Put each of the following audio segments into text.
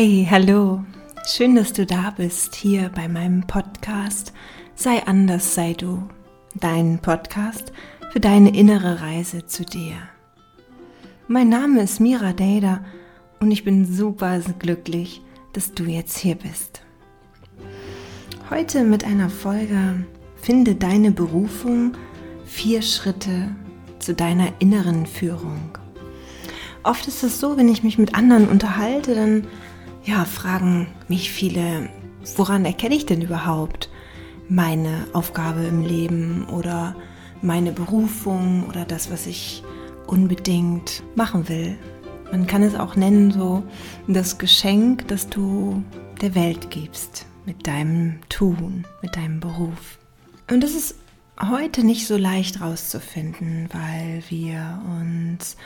Hey, hallo. Schön, dass du da bist hier bei meinem Podcast Sei anders, sei du. Dein Podcast für deine innere Reise zu dir. Mein Name ist Mira Dada und ich bin super glücklich, dass du jetzt hier bist. Heute mit einer Folge Finde deine Berufung, vier Schritte zu deiner inneren Führung. Oft ist es so, wenn ich mich mit anderen unterhalte, dann ja, fragen mich viele, woran erkenne ich denn überhaupt meine Aufgabe im Leben oder meine Berufung oder das, was ich unbedingt machen will. Man kann es auch nennen so das Geschenk, das du der Welt gibst mit deinem Tun, mit deinem Beruf. Und das ist heute nicht so leicht rauszufinden, weil wir uns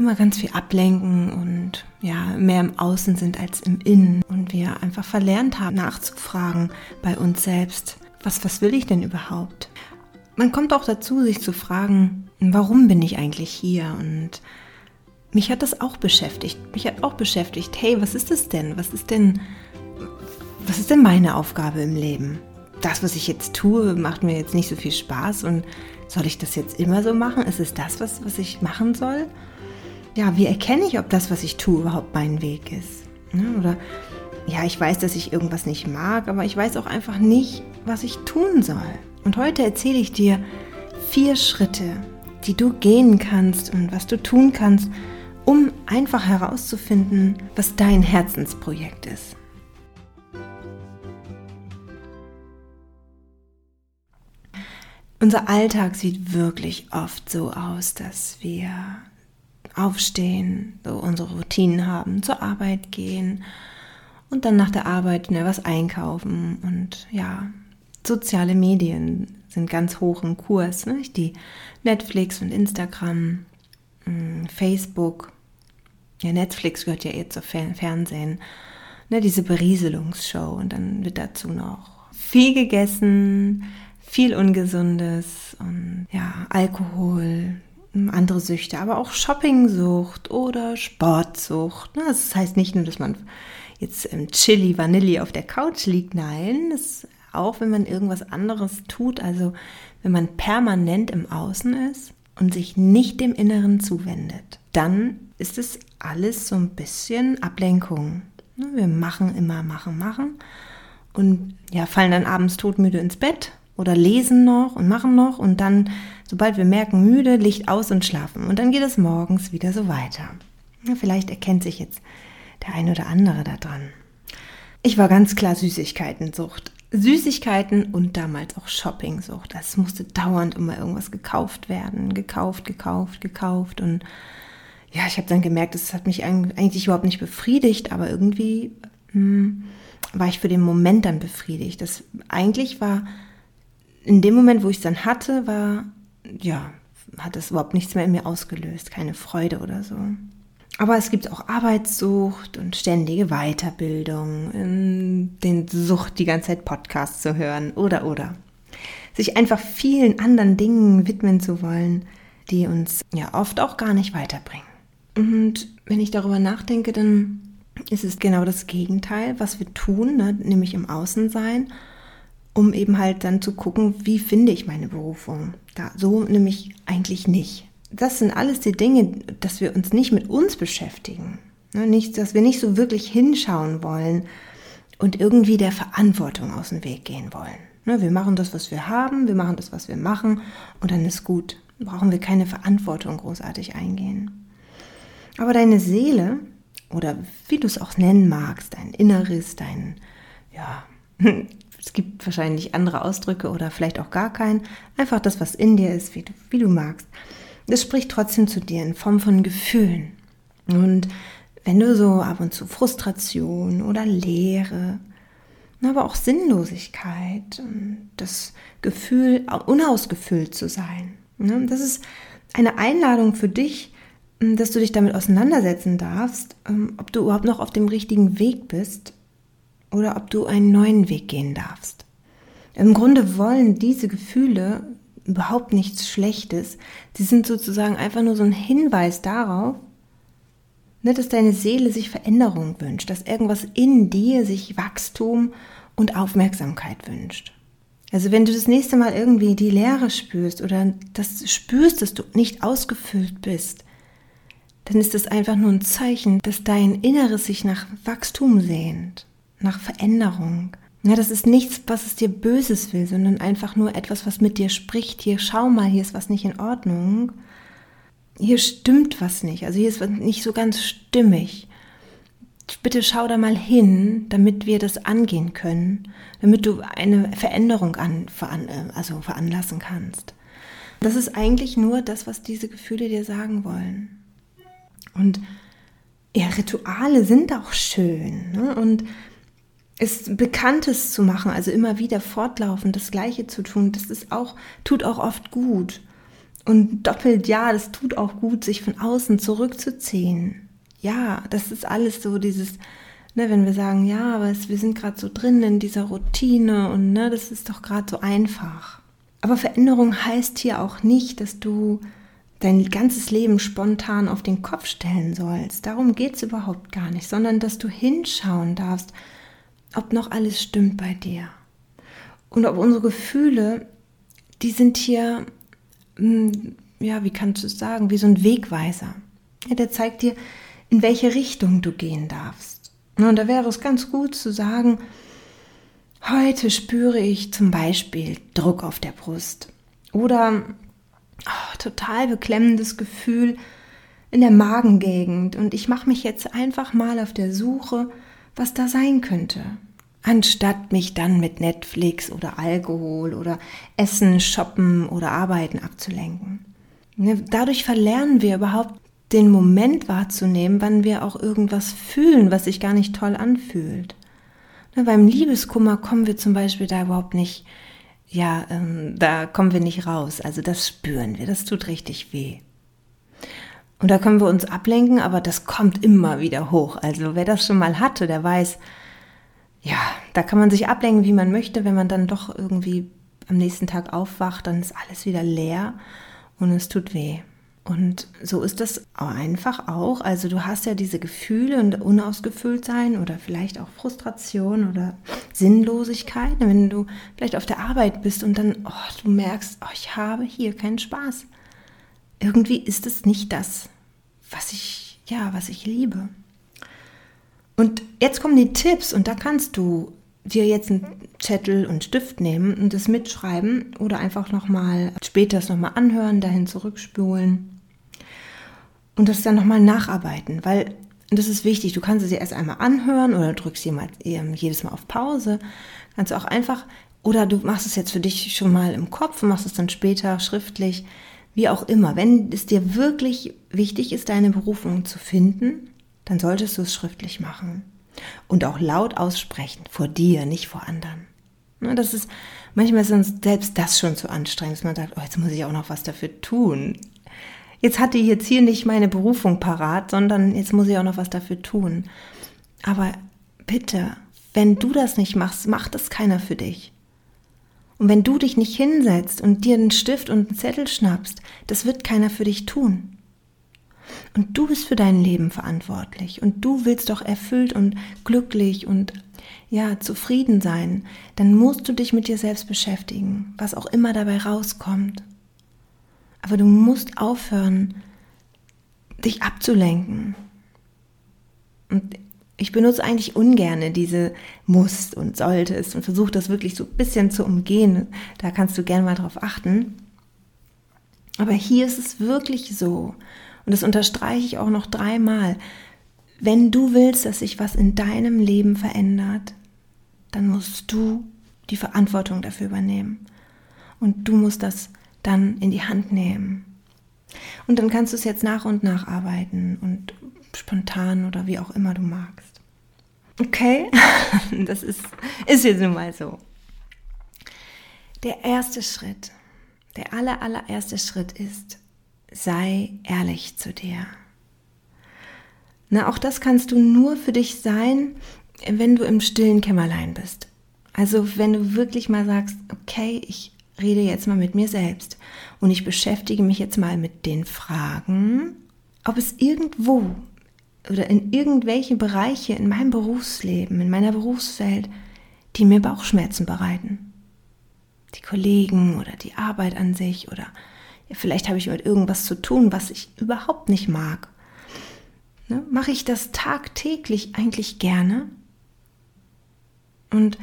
immer ganz viel ablenken und ja, mehr im Außen sind als im Innen und wir einfach verlernt haben, nachzufragen bei uns selbst, was, was will ich denn überhaupt? Man kommt auch dazu, sich zu fragen, warum bin ich eigentlich hier? Und mich hat das auch beschäftigt. Mich hat auch beschäftigt, hey, was ist das denn? Was ist denn, was ist denn meine Aufgabe im Leben? Das, was ich jetzt tue, macht mir jetzt nicht so viel Spaß und soll ich das jetzt immer so machen? Ist es das, was, was ich machen soll? Ja, wie erkenne ich, ob das, was ich tue, überhaupt mein Weg ist? Ne? Oder ja, ich weiß, dass ich irgendwas nicht mag, aber ich weiß auch einfach nicht, was ich tun soll. Und heute erzähle ich dir vier Schritte, die du gehen kannst und was du tun kannst, um einfach herauszufinden, was dein Herzensprojekt ist. Unser Alltag sieht wirklich oft so aus, dass wir aufstehen, so unsere Routinen haben, zur Arbeit gehen und dann nach der Arbeit ne, was einkaufen. Und ja, soziale Medien sind ganz hoch im Kurs, ne? die Netflix und Instagram, hm, Facebook, ja Netflix gehört ja eher zur Fernsehen, ne, diese Berieselungsshow und dann wird dazu noch viel gegessen, viel Ungesundes und ja, Alkohol, andere Süchte, aber auch Shoppingsucht oder Sportsucht. Ne? Das heißt nicht nur, dass man jetzt im Chili Vanilli auf der Couch liegt, nein, das auch wenn man irgendwas anderes tut, also wenn man permanent im Außen ist und sich nicht dem Inneren zuwendet, dann ist es alles so ein bisschen Ablenkung. Ne? Wir machen immer, machen, machen und ja, fallen dann abends todmüde ins Bett oder lesen noch und machen noch und dann, sobald wir merken, müde, Licht aus und schlafen. Und dann geht es morgens wieder so weiter. Ja, vielleicht erkennt sich jetzt der ein oder andere daran. Ich war ganz klar Süßigkeitensucht. Süßigkeiten und damals auch Shoppingsucht. Es musste dauernd immer irgendwas gekauft werden. Gekauft, gekauft, gekauft. Und ja, ich habe dann gemerkt, es hat mich eigentlich überhaupt nicht befriedigt, aber irgendwie hm, war ich für den Moment dann befriedigt. Das eigentlich war in dem Moment, wo ich es dann hatte, war, ja, hat es überhaupt nichts mehr in mir ausgelöst, keine Freude oder so. Aber es gibt auch Arbeitssucht und ständige Weiterbildung, den Sucht, die ganze Zeit Podcasts zu hören oder oder. Sich einfach vielen anderen Dingen widmen zu wollen, die uns ja oft auch gar nicht weiterbringen. Und wenn ich darüber nachdenke, dann ist es genau das Gegenteil, was wir tun, ne? nämlich im Außensein um eben halt dann zu gucken, wie finde ich meine Berufung. Da, so nämlich eigentlich nicht. Das sind alles die Dinge, dass wir uns nicht mit uns beschäftigen. Ne, nicht, dass wir nicht so wirklich hinschauen wollen und irgendwie der Verantwortung aus dem Weg gehen wollen. Ne, wir machen das, was wir haben, wir machen das, was wir machen und dann ist gut. Brauchen wir keine Verantwortung großartig eingehen. Aber deine Seele oder wie du es auch nennen magst, dein Inneres, dein, ja, es gibt wahrscheinlich andere Ausdrücke oder vielleicht auch gar keinen. Einfach das, was in dir ist, wie du, wie du magst. Das spricht trotzdem zu dir in Form von Gefühlen. Und wenn du so ab und zu Frustration oder Leere, aber auch Sinnlosigkeit das Gefühl, unausgefüllt zu sein. Ne, das ist eine Einladung für dich, dass du dich damit auseinandersetzen darfst, ob du überhaupt noch auf dem richtigen Weg bist oder ob du einen neuen Weg gehen darfst. Im Grunde wollen diese Gefühle überhaupt nichts Schlechtes. Sie sind sozusagen einfach nur so ein Hinweis darauf, Ne, dass deine Seele sich Veränderung wünscht, dass irgendwas in dir sich Wachstum und Aufmerksamkeit wünscht. Also wenn du das nächste Mal irgendwie die Leere spürst oder das spürst, dass du nicht ausgefüllt bist, dann ist das einfach nur ein Zeichen, dass dein Inneres sich nach Wachstum sehnt, nach Veränderung. Ja, das ist nichts, was es dir Böses will, sondern einfach nur etwas, was mit dir spricht. Hier, schau mal, hier ist was nicht in Ordnung. Hier stimmt was nicht. Also hier ist was nicht so ganz stimmig. Bitte schau da mal hin, damit wir das angehen können, damit du eine Veränderung an, veran, also veranlassen kannst. Das ist eigentlich nur das, was diese Gefühle dir sagen wollen. Und ja, Rituale sind auch schön. Ne? Und es Bekanntes zu machen, also immer wieder fortlaufend das Gleiche zu tun, das ist auch, tut auch oft gut. Und doppelt ja, das tut auch gut, sich von außen zurückzuziehen. Ja, das ist alles so dieses, ne, wenn wir sagen, ja, aber es, wir sind gerade so drin in dieser Routine und ne, das ist doch gerade so einfach. Aber Veränderung heißt hier auch nicht, dass du dein ganzes Leben spontan auf den Kopf stellen sollst. Darum geht es überhaupt gar nicht, sondern dass du hinschauen darfst, ob noch alles stimmt bei dir. Und ob unsere Gefühle, die sind hier, hm, ja, wie kannst du es sagen, wie so ein Wegweiser. Ja, der zeigt dir, in welche Richtung du gehen darfst. Und da wäre es ganz gut zu sagen, heute spüre ich zum Beispiel Druck auf der Brust. Oder oh, total beklemmendes Gefühl in der Magengegend und ich mache mich jetzt einfach mal auf der Suche, was da sein könnte. Anstatt mich dann mit Netflix oder Alkohol oder Essen, Shoppen oder Arbeiten abzulenken. Ne, dadurch verlernen wir überhaupt den Moment wahrzunehmen, wann wir auch irgendwas fühlen, was sich gar nicht toll anfühlt. Ne, beim Liebeskummer kommen wir zum Beispiel da überhaupt nicht ja, ähm, da kommen wir nicht raus. Also das spüren wir, das tut richtig weh. Und da können wir uns ablenken, aber das kommt immer wieder hoch. Also wer das schon mal hatte, der weiß, ja, da kann man sich ablenken, wie man möchte. Wenn man dann doch irgendwie am nächsten Tag aufwacht, dann ist alles wieder leer und es tut weh. Und so ist das einfach auch. Also du hast ja diese Gefühle und unausgefüllt sein oder vielleicht auch Frustration oder Sinnlosigkeit, wenn du vielleicht auf der Arbeit bist und dann oh, du merkst, oh, ich habe hier keinen Spaß. Irgendwie ist es nicht das, was ich ja, was ich liebe. Und jetzt kommen die Tipps und da kannst du dir jetzt einen Zettel und Stift nehmen und das mitschreiben oder einfach nochmal später es nochmal anhören, dahin zurückspulen und das dann nochmal nacharbeiten, weil das ist wichtig. Du kannst es dir erst einmal anhören oder drückst jemals, ähm, jedes Mal auf Pause. Kannst du auch einfach, oder du machst es jetzt für dich schon mal im Kopf und machst es dann später schriftlich, wie auch immer. Wenn es dir wirklich wichtig ist, deine Berufung zu finden, dann solltest du es schriftlich machen. Und auch laut aussprechen, vor dir, nicht vor anderen. Das ist, manchmal ist uns selbst das schon zu anstrengend, dass man sagt, oh, jetzt muss ich auch noch was dafür tun jetzt hatte ich jetzt hier nicht meine Berufung parat, sondern jetzt muss ich auch noch was dafür tun. Aber bitte, wenn du das nicht machst, macht es keiner für dich. Und wenn du dich nicht hinsetzt und dir einen Stift und einen Zettel schnappst, das wird keiner für dich tun. Und du bist für dein Leben verantwortlich und du willst doch erfüllt und glücklich und ja, zufrieden sein, dann musst du dich mit dir selbst beschäftigen, was auch immer dabei rauskommt. Aber du musst aufhören, dich abzulenken. Und ich benutze eigentlich ungerne diese musst und solltest und versuche das wirklich so ein bisschen zu umgehen. Da kannst du gerne mal drauf achten. Aber hier ist es wirklich so. Und das unterstreiche ich auch noch dreimal. Wenn du willst, dass sich was in deinem Leben verändert, dann musst du die Verantwortung dafür übernehmen. Und du musst das dann in die Hand nehmen. Und dann kannst du es jetzt nach und nach arbeiten und spontan oder wie auch immer du magst. Okay, das ist, ist jetzt nun mal so. Der erste Schritt, der aller, allererste Schritt ist, sei ehrlich zu dir. Na, auch das kannst du nur für dich sein, wenn du im stillen Kämmerlein bist. Also wenn du wirklich mal sagst, okay, ich rede jetzt mal mit mir selbst und ich beschäftige mich jetzt mal mit den Fragen, ob es irgendwo oder in irgendwelche Bereiche in meinem Berufsleben, in meiner Berufswelt, die mir Bauchschmerzen bereiten. Die Kollegen oder die Arbeit an sich oder vielleicht habe ich mit irgendwas zu tun, was ich überhaupt nicht mag. Ne? Mache ich das tagtäglich eigentlich gerne? Und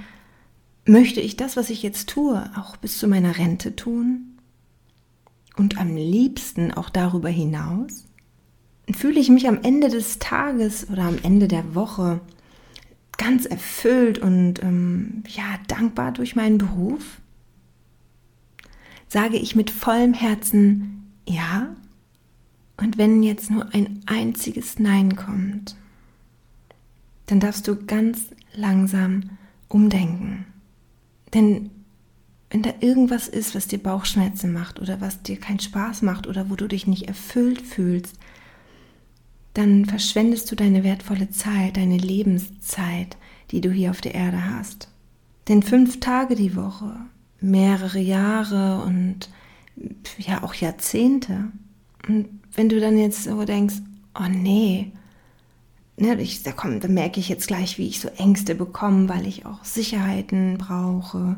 möchte ich das, was ich jetzt tue, auch bis zu meiner Rente tun? Und am liebsten auch darüber hinaus? Fühle ich mich am Ende des Tages oder am Ende der Woche ganz erfüllt und ähm, ja dankbar durch meinen Beruf? Sage ich mit vollem Herzen ja? Und wenn jetzt nur ein einziges Nein kommt, dann darfst du ganz langsam umdenken. Denn wenn da irgendwas ist, was dir Bauchschmerzen macht oder was dir keinen Spaß macht oder wo du dich nicht erfüllt fühlst, dann verschwendest du deine wertvolle Zeit, deine Lebenszeit, die du hier auf der Erde hast. Denn fünf Tage die Woche, mehrere Jahre und ja auch Jahrzehnte. Und wenn du dann jetzt so denkst, oh nee, ne, ich, da, komm, da merke ich jetzt gleich, wie ich so Ängste bekomme, weil ich auch Sicherheiten brauche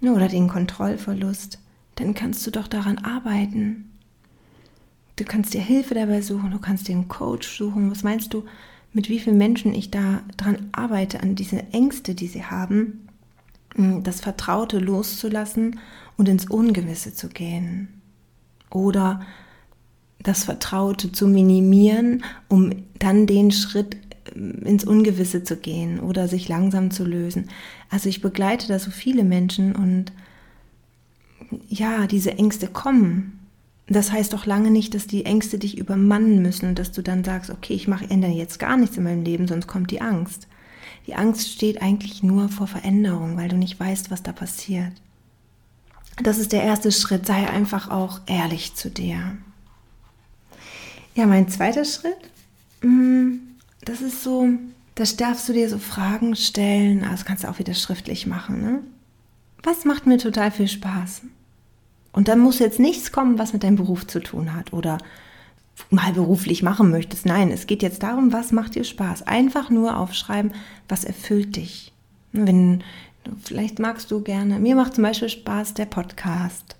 ne, oder den Kontrollverlust, dann kannst du doch daran arbeiten. Du kannst dir Hilfe dabei suchen, du kannst dir einen Coach suchen. Was meinst du, mit wie vielen Menschen ich da dran arbeite, an diese Ängste, die sie haben, hm, das Vertraute loszulassen und ins Ungewisse zu gehen? Oder das Vertraute zu minimieren, um dann den Schritt ähm, ins Ungewisse zu gehen oder sich langsam zu lösen. Also ich begleite da so viele Menschen und ja, diese Ängste kommen. Das heißt doch lange nicht, dass die Ängste dich übermannen müssen und dass du dann sagst, okay, ich mache ändere jetzt gar nichts in meinem Leben, sonst kommt die Angst. Die Angst steht eigentlich nur vor Veränderung, weil du nicht weißt, was da passiert. Das ist der erste Schritt, sei einfach auch ehrlich zu dir. Ja, mein zweiter Schritt, mm, das ist so, da darfst du dir so Fragen stellen, also kannst du auch wieder schriftlich machen. Ne? Was macht mir total viel Spaß? Und dann muss jetzt nichts kommen, was mit deinem Beruf zu tun hat oder mal beruflich machen möchtest. Nein, es geht jetzt darum, was macht dir Spaß. Einfach nur aufschreiben, was erfüllt dich. Wenn vielleicht magst du gerne, mir macht zum Beispiel Spaß der Podcast.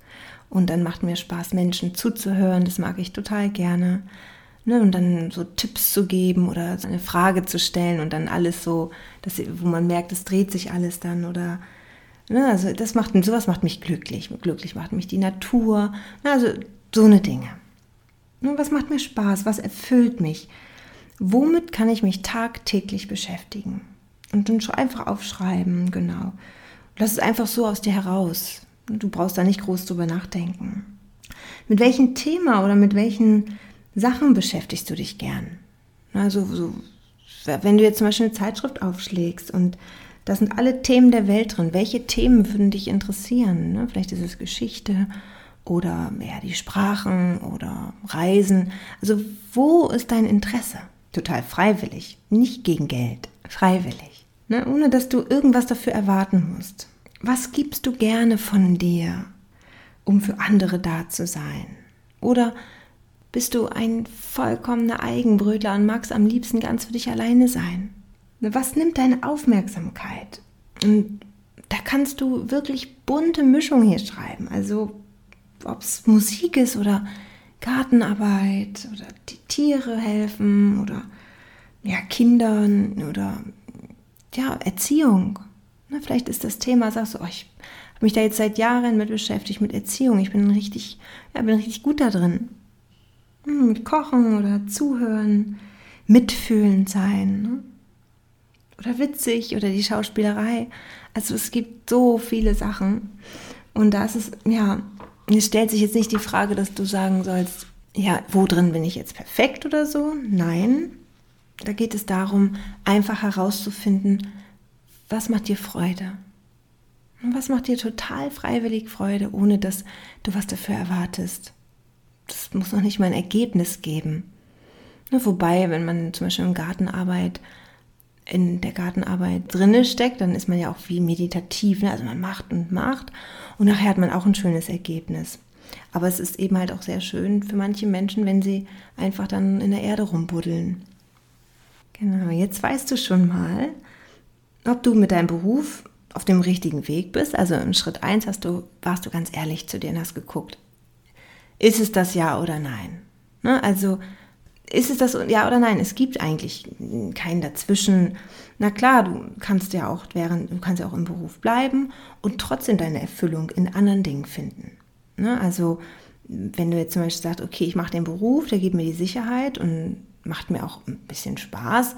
Und dann macht mir Spaß, Menschen zuzuhören. Das mag ich total gerne. Ne, und dann so Tipps zu geben oder eine Frage zu stellen und dann alles so, dass, wo man merkt, es dreht sich alles dann oder ne, also das macht sowas macht mich glücklich. Glücklich macht mich die Natur. Ne, also so eine Dinge. Ne, was macht mir Spaß? Was erfüllt mich? Womit kann ich mich tagtäglich beschäftigen? Und dann einfach aufschreiben, genau. Lass es einfach so aus dir heraus. Du brauchst da nicht groß drüber nachdenken. Mit welchem Thema oder mit welchen Sachen beschäftigst du dich gern? Also, so, wenn du jetzt zum Beispiel eine Zeitschrift aufschlägst und da sind alle Themen der Welt drin, welche Themen würden dich interessieren? Ne? Vielleicht ist es Geschichte oder ja, die Sprachen oder Reisen. Also, wo ist dein Interesse? Total freiwillig, nicht gegen Geld, freiwillig. Ne? Ohne dass du irgendwas dafür erwarten musst. Was gibst du gerne von dir, um für andere da zu sein? Oder bist du ein vollkommener Eigenbrötler und magst am liebsten ganz für dich alleine sein? Was nimmt deine Aufmerksamkeit? Und da kannst du wirklich bunte Mischungen hier schreiben. Also ob es Musik ist oder Gartenarbeit oder die Tiere helfen oder ja, Kindern oder ja, Erziehung. Na, vielleicht ist das Thema, sagst du, oh, ich habe mich da jetzt seit Jahren mit beschäftigt, mit Erziehung. Ich bin richtig, ja, bin richtig gut da drin. Hm, mit Kochen oder Zuhören, mitfühlend sein. Ne? Oder witzig oder die Schauspielerei. Also es gibt so viele Sachen. Und da ist es, ja, es stellt sich jetzt nicht die Frage, dass du sagen sollst, ja, wo drin bin ich jetzt perfekt oder so? Nein. Da geht es darum, einfach herauszufinden, was macht dir Freude? Und was macht dir total freiwillig Freude, ohne dass du was dafür erwartest? Das muss noch nicht mal ein Ergebnis geben. Wobei, wenn man zum Beispiel in Gartenarbeit, in der Gartenarbeit drinne steckt, dann ist man ja auch wie meditativ. Ne? Also man macht und macht und nachher hat man auch ein schönes Ergebnis. Aber es ist eben halt auch sehr schön für manche Menschen, wenn sie einfach dann in der Erde rumbuddeln. Genau, jetzt weißt du schon mal, ob du mit deinem Beruf auf dem richtigen Weg bist. Also im Schritt 1 hast du, warst du ganz ehrlich zu dir und hast geguckt, ist es das ja oder nein? Ne? Also ist es das ja oder nein? Es gibt eigentlich keinen dazwischen. Na klar, du kannst ja auch während, du kannst ja auch im Beruf bleiben und trotzdem deine Erfüllung in anderen Dingen finden. Ne? Also wenn du jetzt zum Beispiel sagst, okay, ich mache den Beruf, der gibt mir die Sicherheit und macht mir auch ein bisschen Spaß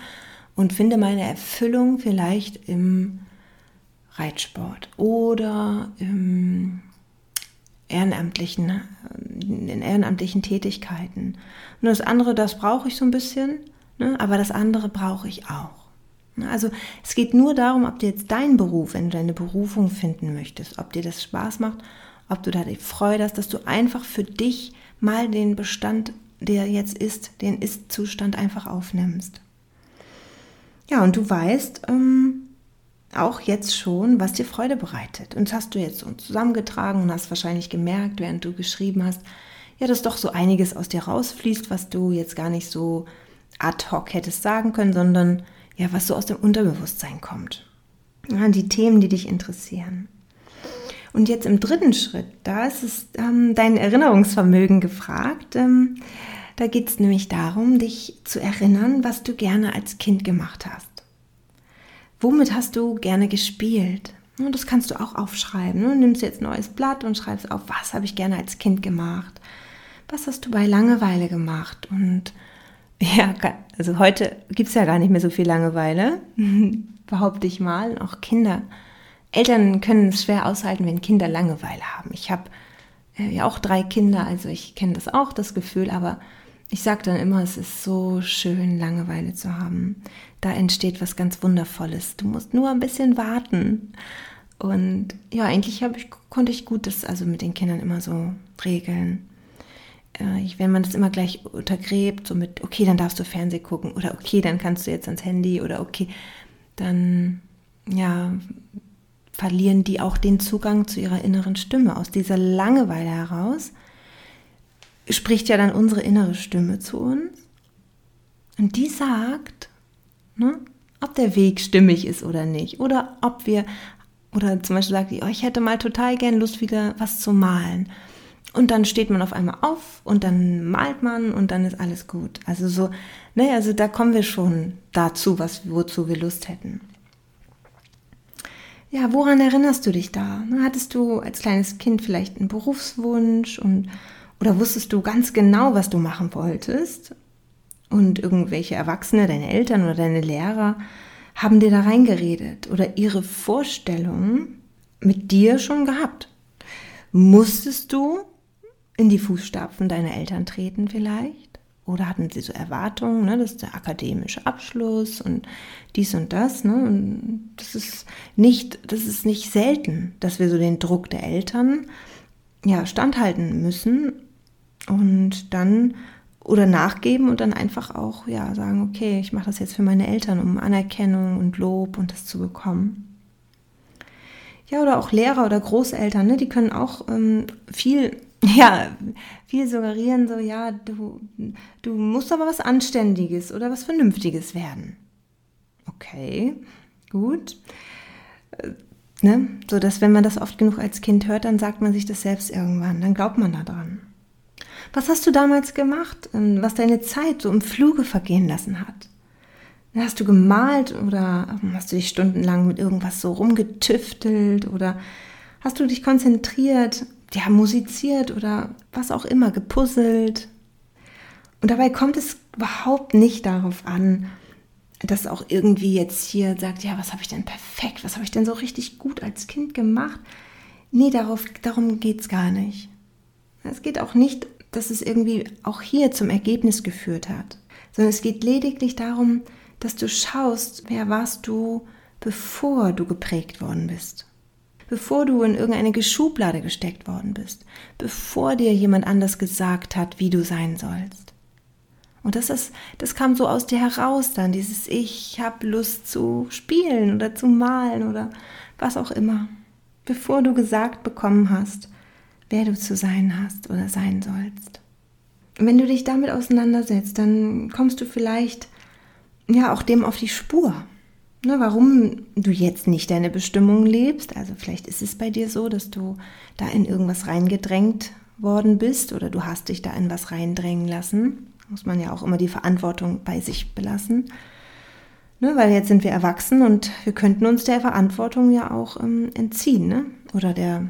und finde meine Erfüllung vielleicht im Reitsport oder im ehrenamtlichen, in ehrenamtlichen Tätigkeiten. Und das andere, das brauche ich so ein bisschen, ne? aber das andere brauche ich auch. Ne? Also es geht nur darum, ob dir jetzt dein Beruf, wenn du deine Berufung finden möchtest, ob dir das Spaß macht, ob du da die Freude hast, dass du einfach für dich mal den Bestand, der jetzt ist, den Ist-Zustand einfach aufnimmst. Ja, und du weißt, ähm, auch jetzt schon, was dir Freude bereitet. Und das hast du jetzt zusammengetragen und hast wahrscheinlich gemerkt, während du geschrieben hast, ja, dass doch so einiges aus dir rausfließt, was du jetzt gar nicht so ad hoc hättest sagen können, sondern ja, was so aus dem Unterbewusstsein kommt. Ja, die Themen, die dich interessieren. Und jetzt im dritten Schritt, da ist es ähm, dein Erinnerungsvermögen gefragt. Ähm, da geht es nämlich darum, dich zu erinnern, was du gerne als Kind gemacht hast. Womit hast du gerne gespielt? Und das kannst du auch aufschreiben. Du nimmst jetzt ein neues Blatt und schreibst auf, was habe ich gerne als Kind gemacht? Was hast du bei Langeweile gemacht? Und ja, also heute gibt es ja gar nicht mehr so viel Langeweile, behaupte ich mal. Auch Kinder. Eltern können es schwer aushalten, wenn Kinder Langeweile haben. Ich habe äh, ja auch drei Kinder, also ich kenne das auch, das Gefühl, aber ich sage dann immer, es ist so schön, Langeweile zu haben. Da entsteht was ganz Wundervolles. Du musst nur ein bisschen warten. Und ja, eigentlich ich, konnte ich gut das also mit den Kindern immer so regeln. Äh, wenn man das immer gleich untergräbt, so mit, okay, dann darfst du Fernsehen gucken oder okay, dann kannst du jetzt ans Handy oder okay, dann ja, verlieren die auch den Zugang zu ihrer inneren Stimme. Aus dieser Langeweile heraus spricht ja dann unsere innere Stimme zu uns. Und die sagt, ne, ob der Weg stimmig ist oder nicht. Oder ob wir, oder zum Beispiel sagt die, oh, ich hätte mal total gern Lust, wieder was zu malen. Und dann steht man auf einmal auf und dann malt man und dann ist alles gut. Also so, ne, also da kommen wir schon dazu, was, wozu wir Lust hätten. Ja, woran erinnerst du dich da? Hattest du als kleines Kind vielleicht einen Berufswunsch und oder wusstest du ganz genau, was du machen wolltest? Und irgendwelche Erwachsene, deine Eltern oder deine Lehrer, haben dir da reingeredet oder ihre Vorstellungen mit dir schon gehabt. Musstest du in die Fußstapfen deiner Eltern treten vielleicht? Oder hatten sie so Erwartungen, ne, das ist der akademische Abschluss und dies und das, ne? Und das ist nicht, das ist nicht selten, dass wir so den Druck der Eltern ja standhalten müssen und dann oder nachgeben und dann einfach auch ja sagen, okay, ich mache das jetzt für meine Eltern, um Anerkennung und Lob und das zu bekommen. Ja, oder auch Lehrer oder Großeltern, ne, die können auch ähm, viel, ja, viel suggerieren, so, ja, du, du musst aber was Anständiges oder was Vernünftiges werden. Okay, gut. Äh, ne, so dass wenn man das oft genug als Kind hört, dann sagt man sich das selbst irgendwann, dann glaubt man daran. Was hast du damals gemacht, ähm, was deine Zeit so im Fluge vergehen lassen hat? Hast du gemalt oder ähm, hast du dich stundenlang mit irgendwas so rumgetüftelt oder hast du dich konzentriert, ja, musiziert oder was auch immer, gepuzzelt? Und dabei kommt es überhaupt nicht darauf an, dass auch irgendwie jetzt hier sagt, ja, was habe ich denn perfekt, was habe ich denn so richtig gut als Kind gemacht? Nee, darauf, darum geht es gar nicht. Es geht auch nicht dass es irgendwie auch hier zum Ergebnis geführt hat, sondern es geht lediglich darum, dass du schaust, wer warst du, bevor du geprägt worden bist, bevor du in irgendeine Schublade gesteckt worden bist, bevor dir jemand anders gesagt hat, wie du sein sollst. Und das ist, das kam so aus dir heraus dann, dieses Ich habe Lust zu spielen oder zu malen oder was auch immer, bevor du gesagt bekommen hast, wer du zu sein hast oder sein sollst. wenn du dich damit auseinandersetzt, dann kommst du vielleicht ja auch dem auf die Spur. Ne, warum du jetzt nicht deine Bestimmung lebst. Also vielleicht ist es bei dir so, dass du da in irgendwas reingedrängt worden bist oder du hast dich da in was reindrängen lassen. Muss man ja auch immer die Verantwortung bei sich belassen. Ne, weil jetzt sind wir erwachsen und wir könnten uns der Verantwortung ja auch ähm, entziehen. Ne? Oder der,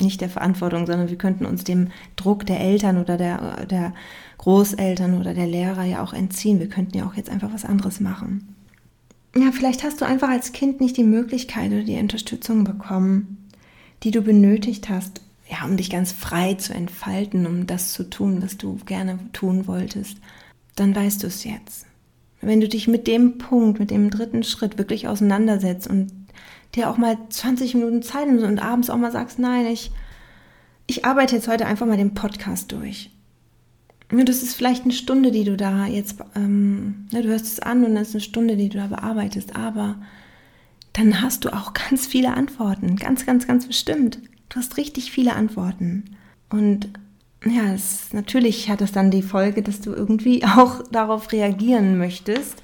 nicht der Verantwortung, sondern wir könnten uns dem Druck der Eltern oder der, der Großeltern oder der Lehrer ja auch entziehen. Wir könnten ja auch jetzt einfach was anderes machen. Ja, vielleicht hast du einfach als Kind nicht die Möglichkeit oder die Unterstützung bekommen, die du benötigt hast, ja, um dich ganz frei zu entfalten, um das zu tun, was du gerne tun wolltest. Dann weißt du es jetzt. Wenn du dich mit dem Punkt, mit dem dritten Schritt wirklich auseinandersetzt und dir auch mal 20 Minuten Zeit nimmst und abends auch mal sagst, nein, ich, ich arbeite jetzt heute einfach mal den Podcast durch. Das ist vielleicht eine Stunde, die du da jetzt, ähm, ne, du hörst es an und das ist eine Stunde, die du da bearbeitest, aber dann hast du auch ganz viele Antworten, ganz, ganz, ganz bestimmt. Du hast richtig viele Antworten. Und ja, es, natürlich hat es dann die Folge, dass du irgendwie auch darauf reagieren möchtest,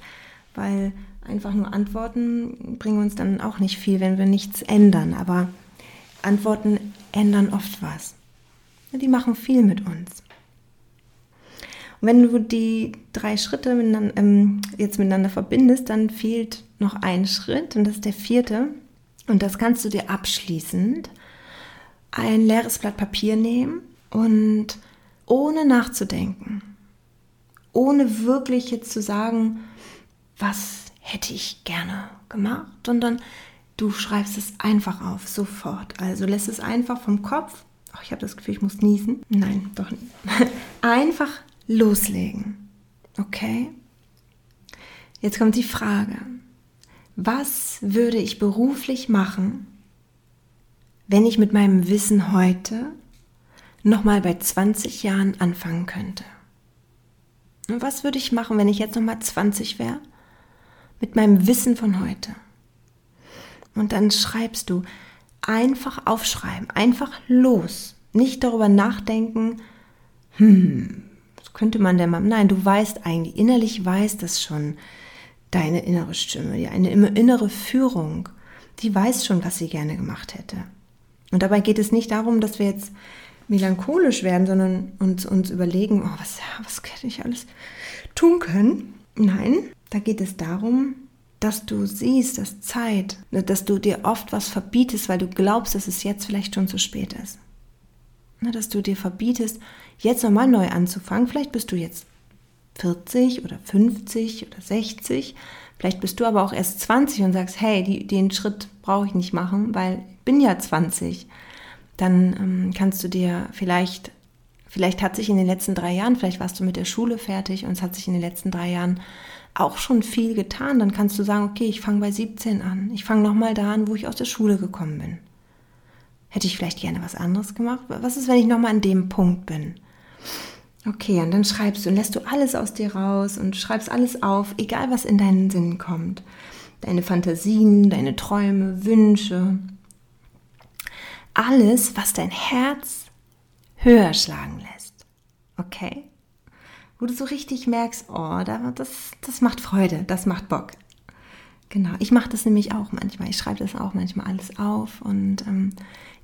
weil einfach nur Antworten bringen uns dann auch nicht viel, wenn wir nichts ändern. Aber Antworten ändern oft was. Die machen viel mit uns. Und wenn du die drei Schritte ähm, jetzt miteinander verbindest, dann fehlt noch ein Schritt und das ist der vierte. Und das kannst du dir abschließend ein leeres Blatt Papier nehmen und ohne nachzudenken, ohne wirklich jetzt zu sagen, was hätte ich gerne gemacht, sondern du schreibst es einfach auf, sofort. Also lässt es einfach vom Kopf, oh, ich habe das Gefühl, ich muss niesen. Nein, doch nicht. einfach loslegen. Okay? Jetzt kommt die Frage, was würde ich beruflich machen, wenn ich mit meinem Wissen heute nochmal bei 20 Jahren anfangen könnte? Und was würde ich machen, wenn ich jetzt nochmal 20 wäre? Mit meinem Wissen von heute. Und dann schreibst du einfach aufschreiben, einfach los. Nicht darüber nachdenken, hm, was könnte man denn mal. Nein, du weißt eigentlich, innerlich weiß das schon deine innere Stimme, eine innere Führung, die weiß schon, was sie gerne gemacht hätte. Und dabei geht es nicht darum, dass wir jetzt melancholisch werden, sondern uns, uns überlegen, oh, was, was hätte ich alles tun können. Nein, da geht es darum, dass du siehst, dass Zeit, dass du dir oft was verbietest, weil du glaubst, dass es jetzt vielleicht schon zu spät ist. Dass du dir verbietest, jetzt nochmal neu anzufangen. Vielleicht bist du jetzt 40 oder 50 oder 60. Vielleicht bist du aber auch erst 20 und sagst, hey, die, den Schritt brauche ich nicht machen, weil ich bin ja 20 dann ähm, kannst du dir vielleicht, vielleicht hat sich in den letzten drei Jahren, vielleicht warst du mit der Schule fertig und es hat sich in den letzten drei Jahren auch schon viel getan. Dann kannst du sagen, okay, ich fange bei 17 an. Ich fange nochmal da an, wo ich aus der Schule gekommen bin. Hätte ich vielleicht gerne was anderes gemacht? Was ist, wenn ich nochmal an dem Punkt bin? Okay, und dann schreibst du und lässt du alles aus dir raus und schreibst alles auf, egal was in deinen Sinn kommt. Deine Fantasien, deine Träume, Wünsche, alles, was dein Herz höher schlagen lässt. Okay? Wo du so richtig merkst, oh, das, das macht Freude, das macht Bock. Genau, ich mache das nämlich auch manchmal. Ich schreibe das auch manchmal alles auf und ähm,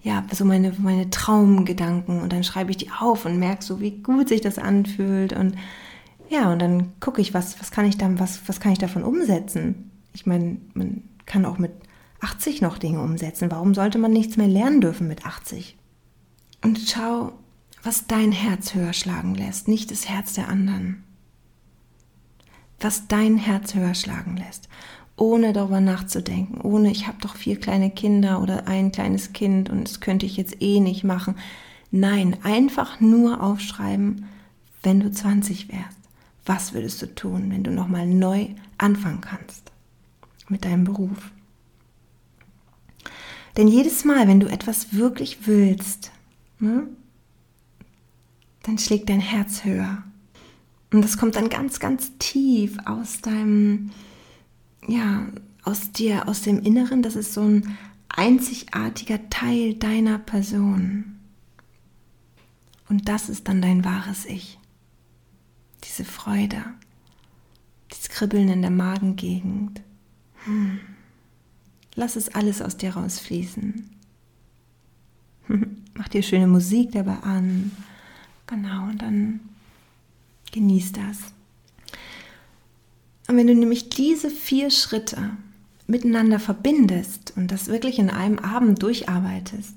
ja, so meine, meine Traumgedanken und dann schreibe ich die auf und merke so, wie gut sich das anfühlt und ja, und dann gucke ich, was, was kann ich dann, was, was kann ich davon umsetzen? Ich meine, man kann auch mit 80 noch Dinge umsetzen. Warum sollte man nichts mehr lernen dürfen mit 80? Und schau, was dein Herz höher schlagen lässt, nicht das Herz der anderen. Was dein Herz höher schlagen lässt, ohne darüber nachzudenken, ohne ich habe doch vier kleine Kinder oder ein kleines Kind und das könnte ich jetzt eh nicht machen. Nein, einfach nur aufschreiben, wenn du 20 wärst. Was würdest du tun, wenn du nochmal neu anfangen kannst mit deinem Beruf? Denn jedes Mal, wenn du etwas wirklich willst, ne, dann schlägt dein Herz höher. Und das kommt dann ganz, ganz tief aus deinem, ja, aus dir, aus dem Inneren. Das ist so ein einzigartiger Teil deiner Person. Und das ist dann dein wahres Ich. Diese Freude, das Kribbeln in der Magengegend. Hm. Lass es alles aus dir rausfließen. Mach dir schöne Musik dabei an. Genau, und dann genieß das. Und wenn du nämlich diese vier Schritte miteinander verbindest und das wirklich in einem Abend durcharbeitest,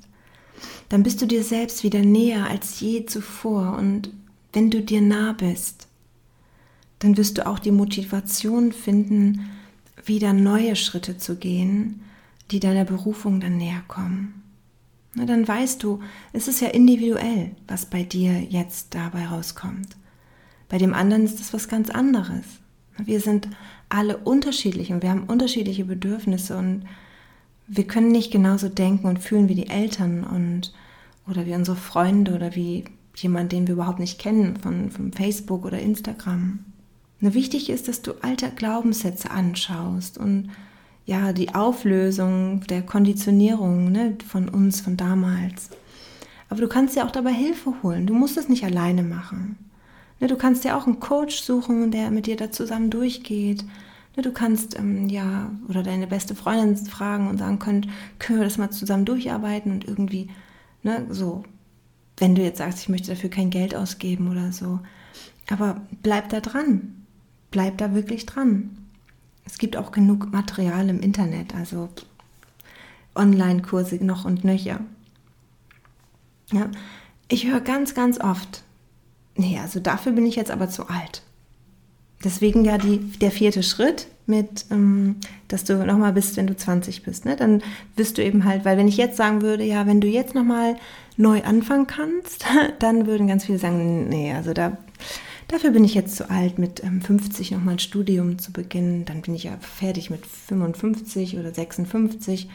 dann bist du dir selbst wieder näher als je zuvor. Und wenn du dir nah bist, dann wirst du auch die Motivation finden, wieder neue Schritte zu gehen, die deiner Berufung dann näher kommen. Na, dann weißt du, es ist ja individuell, was bei dir jetzt dabei rauskommt. Bei dem anderen ist es was ganz anderes. Wir sind alle unterschiedlich und wir haben unterschiedliche Bedürfnisse und wir können nicht genauso denken und fühlen wie die Eltern und oder wie unsere Freunde oder wie jemand, den wir überhaupt nicht kennen von, von Facebook oder Instagram. Wichtig ist, dass du alte Glaubenssätze anschaust und ja, die Auflösung der Konditionierung ne, von uns von damals. Aber du kannst dir auch dabei Hilfe holen. Du musst es nicht alleine machen. Ne, du kannst dir auch einen Coach suchen, der mit dir da zusammen durchgeht. Ne, du kannst ähm, ja oder deine beste Freundin fragen und sagen können, können wir das mal zusammen durcharbeiten und irgendwie ne, so, wenn du jetzt sagst, ich möchte dafür kein Geld ausgeben oder so. Aber bleib da dran. Bleib da wirklich dran. Es gibt auch genug Material im Internet, also Online-Kurse noch und nöcher. Ja, ich höre ganz, ganz oft, nee, also dafür bin ich jetzt aber zu alt. Deswegen ja die, der vierte Schritt mit, ähm, dass du nochmal bist, wenn du 20 bist. Ne? Dann wirst du eben halt, weil wenn ich jetzt sagen würde, ja, wenn du jetzt nochmal neu anfangen kannst, dann würden ganz viele sagen, nee, also da, dafür bin ich jetzt zu alt, mit ähm, 50 nochmal ein Studium zu beginnen. Dann bin ich ja fertig mit 55 oder 56.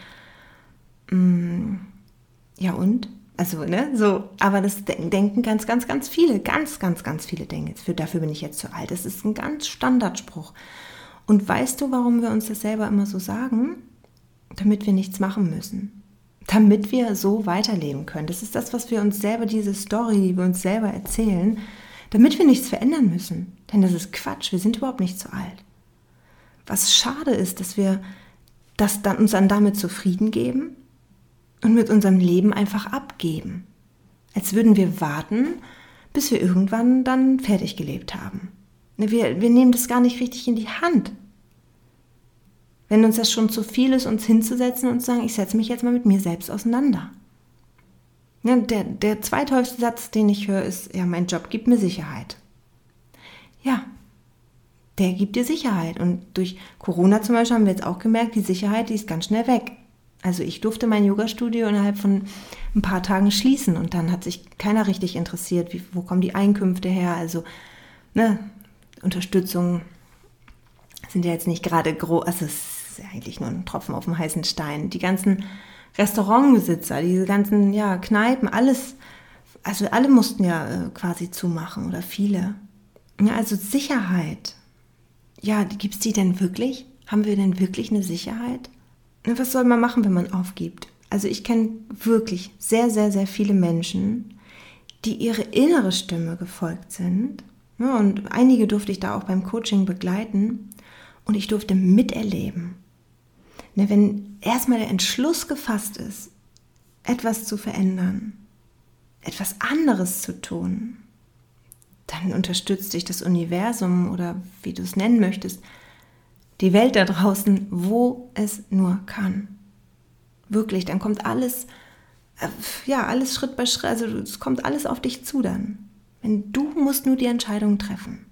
Mm, ja und? Also, ne, so, aber das denken ganz, ganz, ganz viele, ganz, ganz, ganz viele denken jetzt, für, dafür bin ich jetzt zu alt. Das ist ein ganz Standardspruch. Und weißt du, warum wir uns das selber immer so sagen? Damit wir nichts machen müssen. Damit wir so weiterleben können. Das ist das, was wir uns selber, diese Story, die wir uns selber erzählen, damit wir nichts verändern müssen. Denn das ist Quatsch, wir sind überhaupt nicht zu alt. Was schade ist, dass wir das dann, uns dann damit zufrieden geben und mit unserem Leben einfach abgeben. Als würden wir warten, bis wir irgendwann dann fertig gelebt haben. Ne, wir, wir nehmen das gar nicht richtig in die Hand. Wenn uns das schon zu viel ist, uns hinzusetzen und zu sagen, ich setze mich jetzt mal mit mir selbst auseinander. Ja, der, der zweithäufigste Satz, den ich höre, ist, ja, mein Job gibt mir Sicherheit. Ja, der gibt dir Sicherheit. Und durch Corona zum Beispiel haben wir jetzt auch gemerkt, die Sicherheit, die ist ganz schnell weg. Also ich durfte mein Yoga-Studio innerhalb von ein paar Tagen schließen und dann hat sich keiner richtig interessiert, wie, wo kommen die Einkünfte her. Also ne, Unterstützung sind ja jetzt nicht gerade groß, also es ist eigentlich nur ein Tropfen auf dem heißen Stein. Die ganzen Restaurantbesitzer, diese ganzen ja, Kneipen, alles, also alle mussten ja äh, quasi zumachen oder viele. Ja, also Sicherheit. Ja, gibt es die denn wirklich? Haben wir denn wirklich eine Sicherheit? was soll man machen, wenn man aufgibt? Also ich kenne wirklich sehr, sehr, sehr viele Menschen, die ihre innere Stimme gefolgt sind. und einige durfte ich da auch beim Coaching begleiten und ich durfte miterleben. Ne, wenn erstmal der Entschluss gefasst ist, etwas zu verändern, etwas anderes zu tun, dann unterstützt dich das Universum oder wie du es nennen möchtest, die Welt da draußen, wo es nur kann. Wirklich, dann kommt alles, äh, ja, alles Schritt bei Schritt, also es kommt alles auf dich zu dann. Wenn du musst nur die Entscheidung treffen.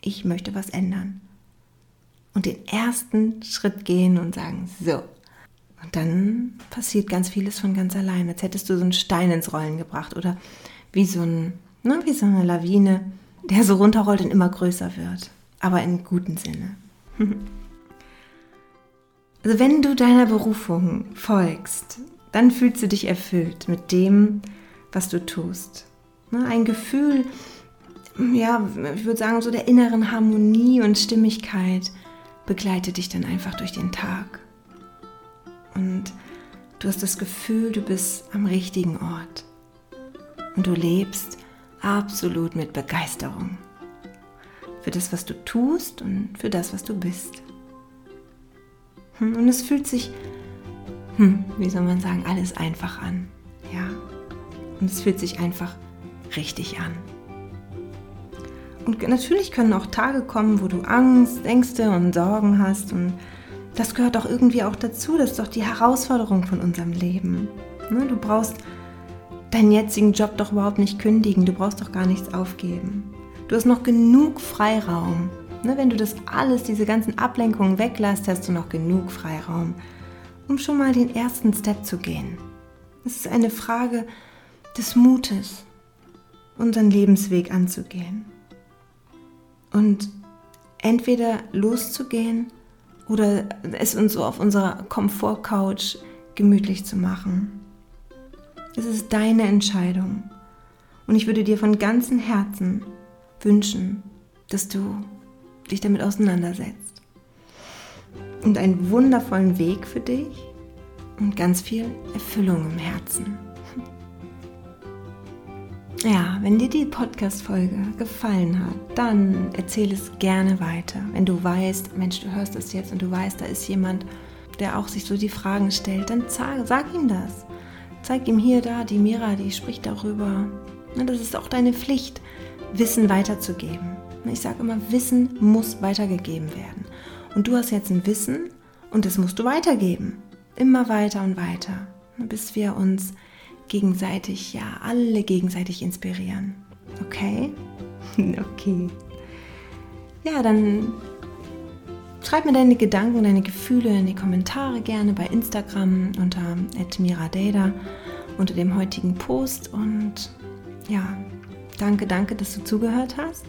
Ich möchte was ändern. Und den ersten Schritt gehen und sagen, so. Und dann passiert ganz vieles von ganz allein, als hättest du so einen Stein ins Rollen gebracht oder wie so, ein, ne, wie so eine Lawine, der so runterrollt und immer größer wird. Aber im guten Sinne. Also wenn du deiner Berufung folgst, dann fühlst du dich erfüllt mit dem, was du tust. Ne, ein Gefühl, ja, ich würde sagen, so der inneren Harmonie und Stimmigkeit begleitet dich dann einfach durch den Tag. Und du hast das Gefühl, du bist am richtigen Ort. Und du lebst absolut mit Begeisterung. für das, was du tust und für das, was du bist. Hm, und es fühlt sich, hm, wie soll man sagen, alles einfach an. Ja. Und es fühlt sich einfach richtig an. Und natürlich können auch Tage kommen, wo du Angst, Ängste und Sorgen hast. Und das gehört auch irgendwie auch dazu. Das ist doch die Herausforderung von unserem Leben. Ne, du brauchst deinen jetzigen Job doch überhaupt nicht kündigen. Du brauchst doch gar nichts aufgeben. Du hast noch genug Freiraum. Ne, wenn du das alles, diese ganzen Ablenkungen weglässt, hast du noch genug Freiraum, um schon mal den ersten Step zu gehen. Es ist eine Frage des Mutes, unseren Lebensweg anzugehen. Und entweder loszugehen oder es uns so auf unserer Komfortcouch gemütlich zu machen. Es ist deine Entscheidung. Und ich würde dir von ganzem Herzen wünschen, dass du dich damit auseinandersetzt. Und einen wundervollen Weg für dich und ganz viel Erfüllung im Herzen. Ja, wenn dir die Podcast-Folge gefallen hat, dann erzähle es gerne weiter. Wenn du weißt, Mensch, du hörst es jetzt und du weißt, da ist jemand, der auch sich so die Fragen stellt, dann sag, sag ihm das. Zeig ihm hier, da, die Mira, die spricht darüber. Das ist auch deine Pflicht, Wissen weiterzugeben. Ich sage immer, Wissen muss weitergegeben werden. Und du hast jetzt ein Wissen und das musst du weitergeben. Immer weiter und weiter, bis wir uns gegenseitig, ja, alle gegenseitig inspirieren. Okay? okay. Ja, dann schreib mir deine Gedanken und deine Gefühle in die Kommentare gerne bei Instagram unter @miradeda unter dem heutigen Post und ja, danke, danke, dass du zugehört hast.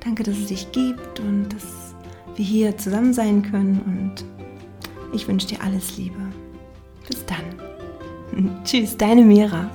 Danke, dass es dich gibt und dass wir hier zusammen sein können und ich wünsche dir alles Liebe. Bis dann. Tschüss, deine Mira.